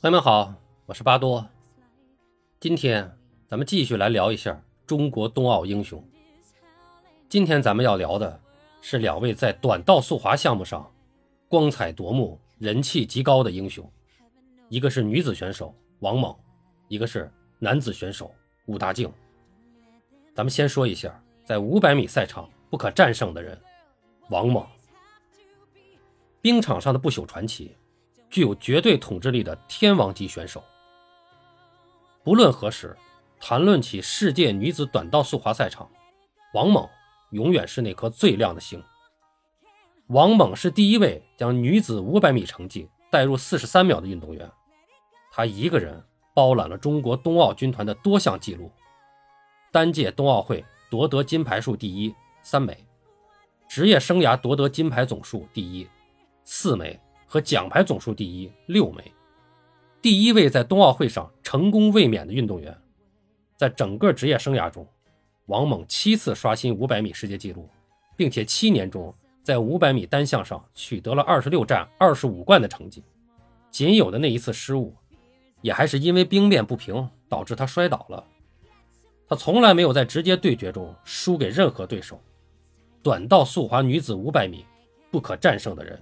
朋友们好，我是巴多。今天咱们继续来聊一下中国冬奥英雄。今天咱们要聊的是两位在短道速滑项目上光彩夺目、人气极高的英雄，一个是女子选手王猛，一个是男子选手武大靖。咱们先说一下在500米赛场不可战胜的人王猛，冰场上的不朽传奇。具有绝对统治力的天王级选手。不论何时，谈论起世界女子短道速滑赛场，王猛永远是那颗最亮的星。王猛是第一位将女子500米成绩带入43秒的运动员，他一个人包揽了中国冬奥军团的多项纪录：单届冬奥会夺得金牌数第一三枚，职业生涯夺得金牌总数第一四枚。和奖牌总数第一六枚，第一位在冬奥会上成功卫冕的运动员，在整个职业生涯中，王猛七次刷新500米世界纪录，并且七年中在500米单项上取得了26战25冠的成绩。仅有的那一次失误，也还是因为冰面不平导致他摔倒了。他从来没有在直接对决中输给任何对手。短道速滑女子500米不可战胜的人。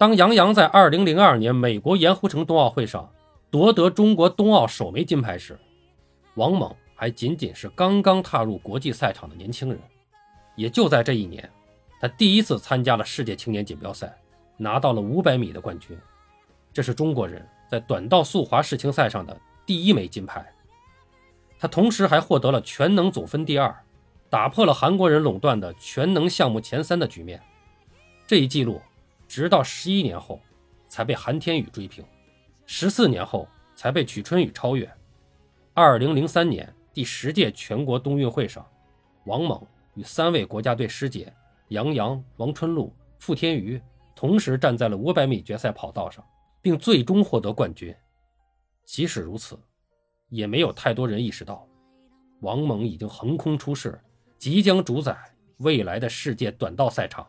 当杨洋在2002年美国盐湖城冬奥会上夺得中国冬奥首枚金牌时，王猛还仅仅是刚刚踏入国际赛场的年轻人。也就在这一年，他第一次参加了世界青年锦标赛，拿到了500米的冠军。这是中国人在短道速滑世青赛上的第一枚金牌。他同时还获得了全能总分第二，打破了韩国人垄断的全能项目前三的局面。这一记录。直到十一年后，才被韩天宇追平；十四年后，才被曲春雨超越。二零零三年第十届全国冬运会上，王猛与三位国家队师姐杨洋、王春露、傅天瑜同时站在了五百米决赛跑道上，并最终获得冠军。即使如此，也没有太多人意识到，王猛已经横空出世，即将主宰未来的世界短道赛场。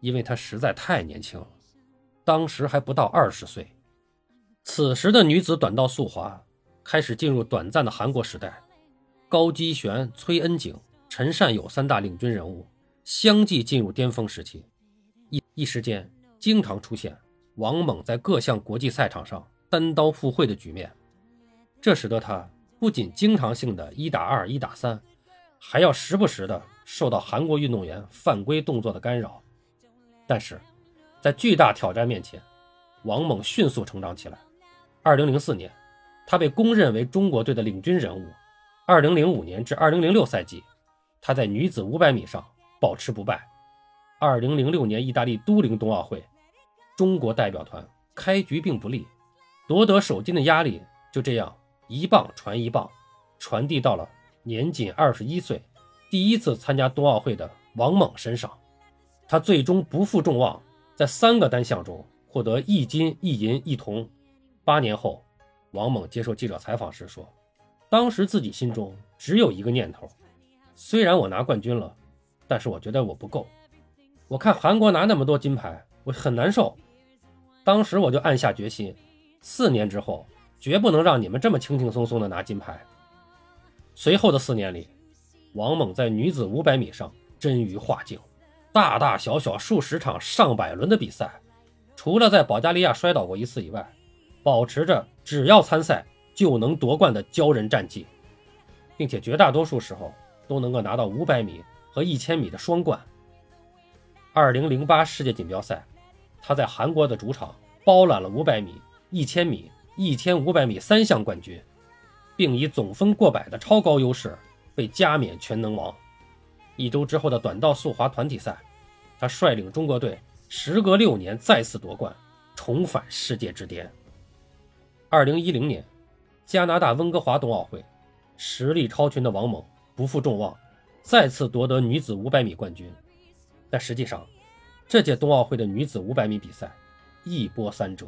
因为他实在太年轻了，当时还不到二十岁。此时的女子短道速滑开始进入短暂的韩国时代，高基玄、崔恩景、陈善友三大领军人物相继进入巅峰时期，一一时间经常出现王猛在各项国际赛场上单刀赴会的局面，这使得他不仅经常性的一打二、一打三，还要时不时的受到韩国运动员犯规动作的干扰。但是，在巨大挑战面前，王猛迅速成长起来。2004年，他被公认为中国队的领军人物。2005年至2006赛季，他在女子500米上保持不败。2006年意大利都灵冬奥会，中国代表团开局并不利，夺得首金的压力就这样一棒传一棒，传递到了年仅21岁、第一次参加冬奥会的王猛身上。他最终不负众望，在三个单项中获得一金一银一铜。八年后，王猛接受记者采访时说：“当时自己心中只有一个念头，虽然我拿冠军了，但是我觉得我不够。我看韩国拿那么多金牌，我很难受。当时我就暗下决心，四年之后绝不能让你们这么轻轻松松的拿金牌。”随后的四年里，王猛在女子500米上臻于化境。大大小小数十场、上百轮的比赛，除了在保加利亚摔倒过一次以外，保持着只要参赛就能夺冠的骄人战绩，并且绝大多数时候都能够拿到500米和1000米的双冠。2008世界锦标赛，他在韩国的主场包揽了500米、1000米、1500米三项冠军，并以总分过百的超高优势被加冕全能王。一周之后的短道速滑团体赛，他率领中国队时隔六年再次夺冠，重返世界之巅。二零一零年，加拿大温哥华冬奥会，实力超群的王猛不负众望，再次夺得女子五百米冠军。但实际上，这届冬奥会的女子五百米比赛一波三折：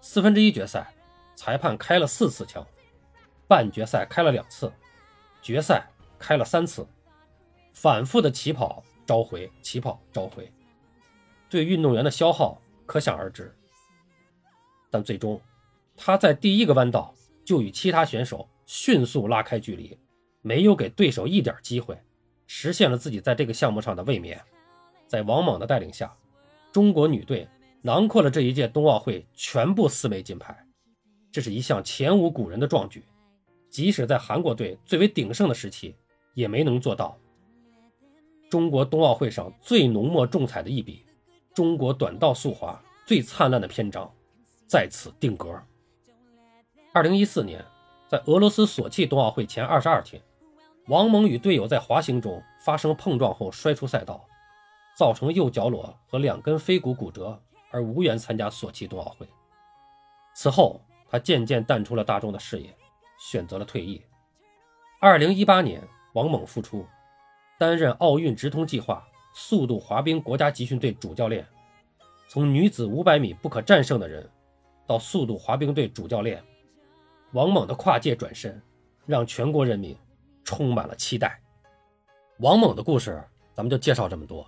四分之一决赛，裁判开了四次枪；半决赛开了两次；决赛。开了三次，反复的起跑召回，起跑召回，对运动员的消耗可想而知。但最终，他在第一个弯道就与其他选手迅速拉开距离，没有给对手一点机会，实现了自己在这个项目上的卫冕。在王莽的带领下，中国女队囊括了这一届冬奥会全部四枚金牌，这是一项前无古人的壮举。即使在韩国队最为鼎盛的时期，也没能做到。中国冬奥会上最浓墨重彩的一笔，中国短道速滑最灿烂的篇章。在此定格。二零一四年，在俄罗斯索契冬奥会前二十二天，王蒙与队友在滑行中发生碰撞后摔出赛道，造成右脚踝和两根腓骨骨折，而无缘参加索契冬奥会。此后，他渐渐淡出了大众的视野，选择了退役。二零一八年，王猛复出，担任奥运直通计划速度滑冰国家集训队主教练，从女子五百米不可战胜的人。到速度滑冰队主教练王猛的跨界转身，让全国人民充满了期待。王猛的故事，咱们就介绍这么多。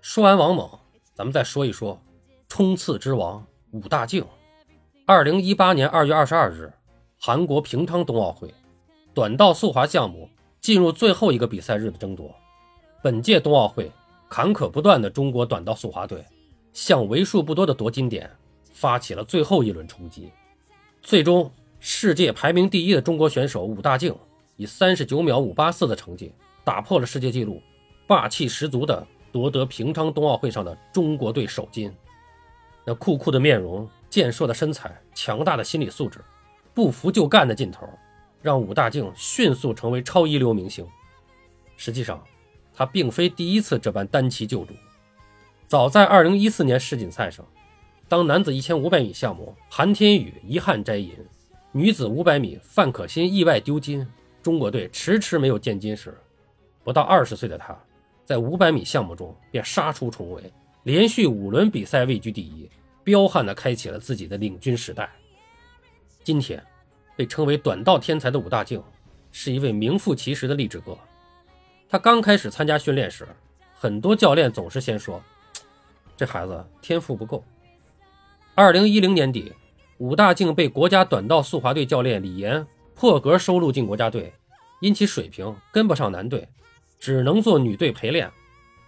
说完王猛，咱们再说一说冲刺之王武大靖。二零一八年二月二十二日，韩国平昌冬奥会短道速滑项目进入最后一个比赛日的争夺。本届冬奥会坎坷不断的中国短道速滑队，向为数不多的夺金点。发起了最后一轮冲击，最终世界排名第一的中国选手武大靖以三十九秒五八四的成绩打破了世界纪录，霸气十足的夺得平昌冬奥会上的中国队首金。那酷酷的面容、健硕的身材、强大的心理素质、不服就干的劲头，让武大靖迅速成为超一流明星。实际上，他并非第一次这般单骑救主，早在二零一四年世锦赛上。当男子一千五百米项目韩天宇遗憾摘银，女子五百米范可新意外丢金，中国队迟迟没有见金时，不到二十岁的他，在五百米项目中便杀出重围，连续五轮比赛位居第一，彪悍地开启了自己的领军时代。今天，被称为短道天才的武大靖，是一位名副其实的励志哥。他刚开始参加训练时，很多教练总是先说：“这孩子天赋不够。”二零一零年底，武大靖被国家短道速滑队教练李岩破格收录进国家队，因其水平跟不上男队，只能做女队陪练。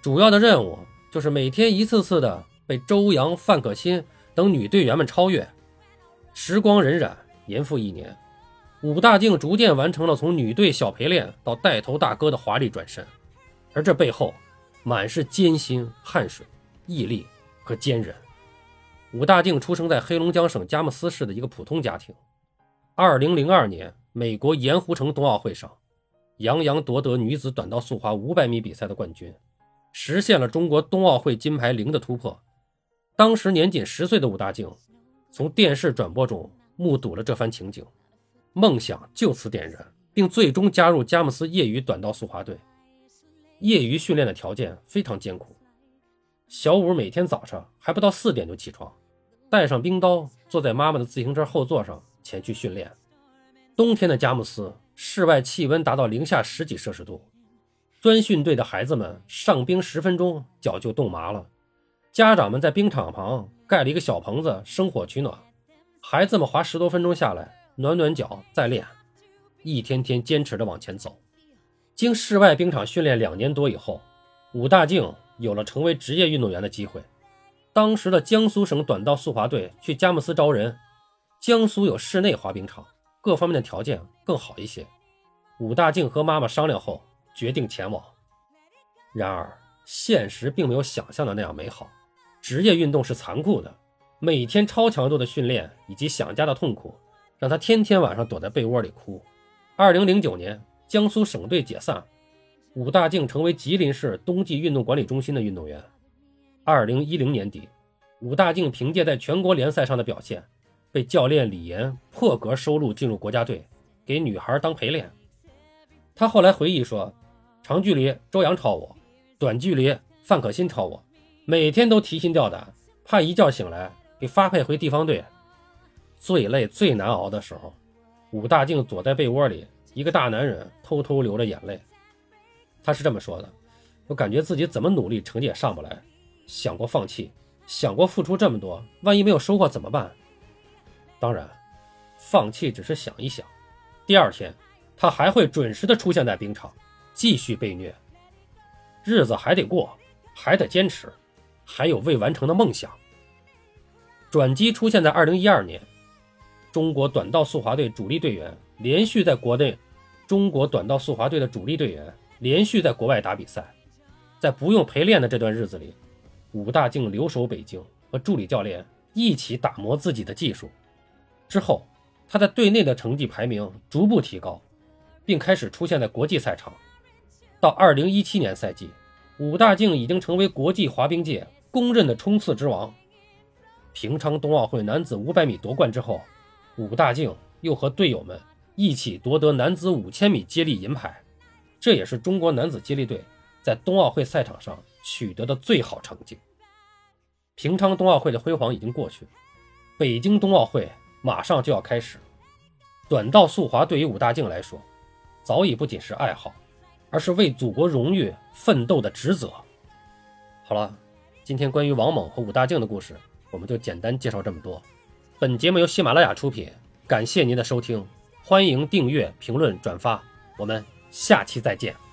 主要的任务就是每天一次次的被周洋、范可新等女队员们超越。时光荏苒，年复一年，武大靖逐渐完成了从女队小陪练到带头大哥的华丽转身，而这背后满是艰辛、汗水、毅力和坚韧。武大靖出生在黑龙江省佳木斯市的一个普通家庭。2002年，美国盐湖城冬奥会上，杨洋夺得女子短道速滑500米比赛的冠军，实现了中国冬奥会金牌零的突破。当时年仅十岁的武大靖，从电视转播中目睹了这番情景，梦想就此点燃，并最终加入佳木斯业余短道速滑队。业余训练的条件非常艰苦，小五每天早上还不到四点就起床。带上冰刀，坐在妈妈的自行车后座上前去训练。冬天的佳木斯室外气温达到零下十几摄氏度，专训队的孩子们上冰十分钟脚就冻麻了。家长们在冰场旁盖了一个小棚子生火取暖，孩子们滑十多分钟下来暖暖脚再练，一天天坚持着往前走。经室外冰场训练两年多以后，武大靖有了成为职业运动员的机会。当时的江苏省短道速滑队去佳木斯招人，江苏有室内滑冰场，各方面的条件更好一些。武大靖和妈妈商量后决定前往。然而，现实并没有想象的那样美好。职业运动是残酷的，每天超强度的训练以及想家的痛苦，让他天天晚上躲在被窝里哭。二零零九年，江苏省队解散，武大靖成为吉林市冬季运动管理中心的运动员。二零一零年底，武大靖凭借在全国联赛上的表现，被教练李岩破格收录进入国家队，给女孩当陪练。他后来回忆说：“长距离周洋超我，短距离范可新超我，每天都提心吊胆，怕一觉醒来给发配回地方队。最累最难熬的时候，武大靖躲在被窝里，一个大男人偷偷流着眼泪，他是这么说的：“我感觉自己怎么努力，成绩也上不来，想过放弃，想过付出这么多，万一没有收获怎么办？当然，放弃只是想一想。第二天，他还会准时的出现在冰场，继续被虐。日子还得过，还得坚持，还有未完成的梦想。”转机出现在二零一二年，中国短道速滑队主力队员连续在国内，中国短道速滑队的主力队员。连续在国外打比赛，在不用陪练的这段日子里，武大靖留守北京，和助理教练一起打磨自己的技术。之后，他在队内的成绩排名逐步提高，并开始出现在国际赛场。到2017年赛季，武大靖已经成为国际滑冰界公认的冲刺之王。平昌冬奥会男子500米夺冠之后，武大靖又和队友们一起夺得男子5000米接力银牌。这也是中国男子接力队在冬奥会赛场上取得的最好成绩。平昌冬奥会的辉煌已经过去，北京冬奥会马上就要开始。短道速滑对于武大靖来说，早已不仅是爱好，而是为祖国荣誉奋斗的职责。好了，今天关于王猛和武大靖的故事，我们就简单介绍这么多。本节目由喜马拉雅出品，感谢您的收听，欢迎订阅、评论、转发，我们。下期再见。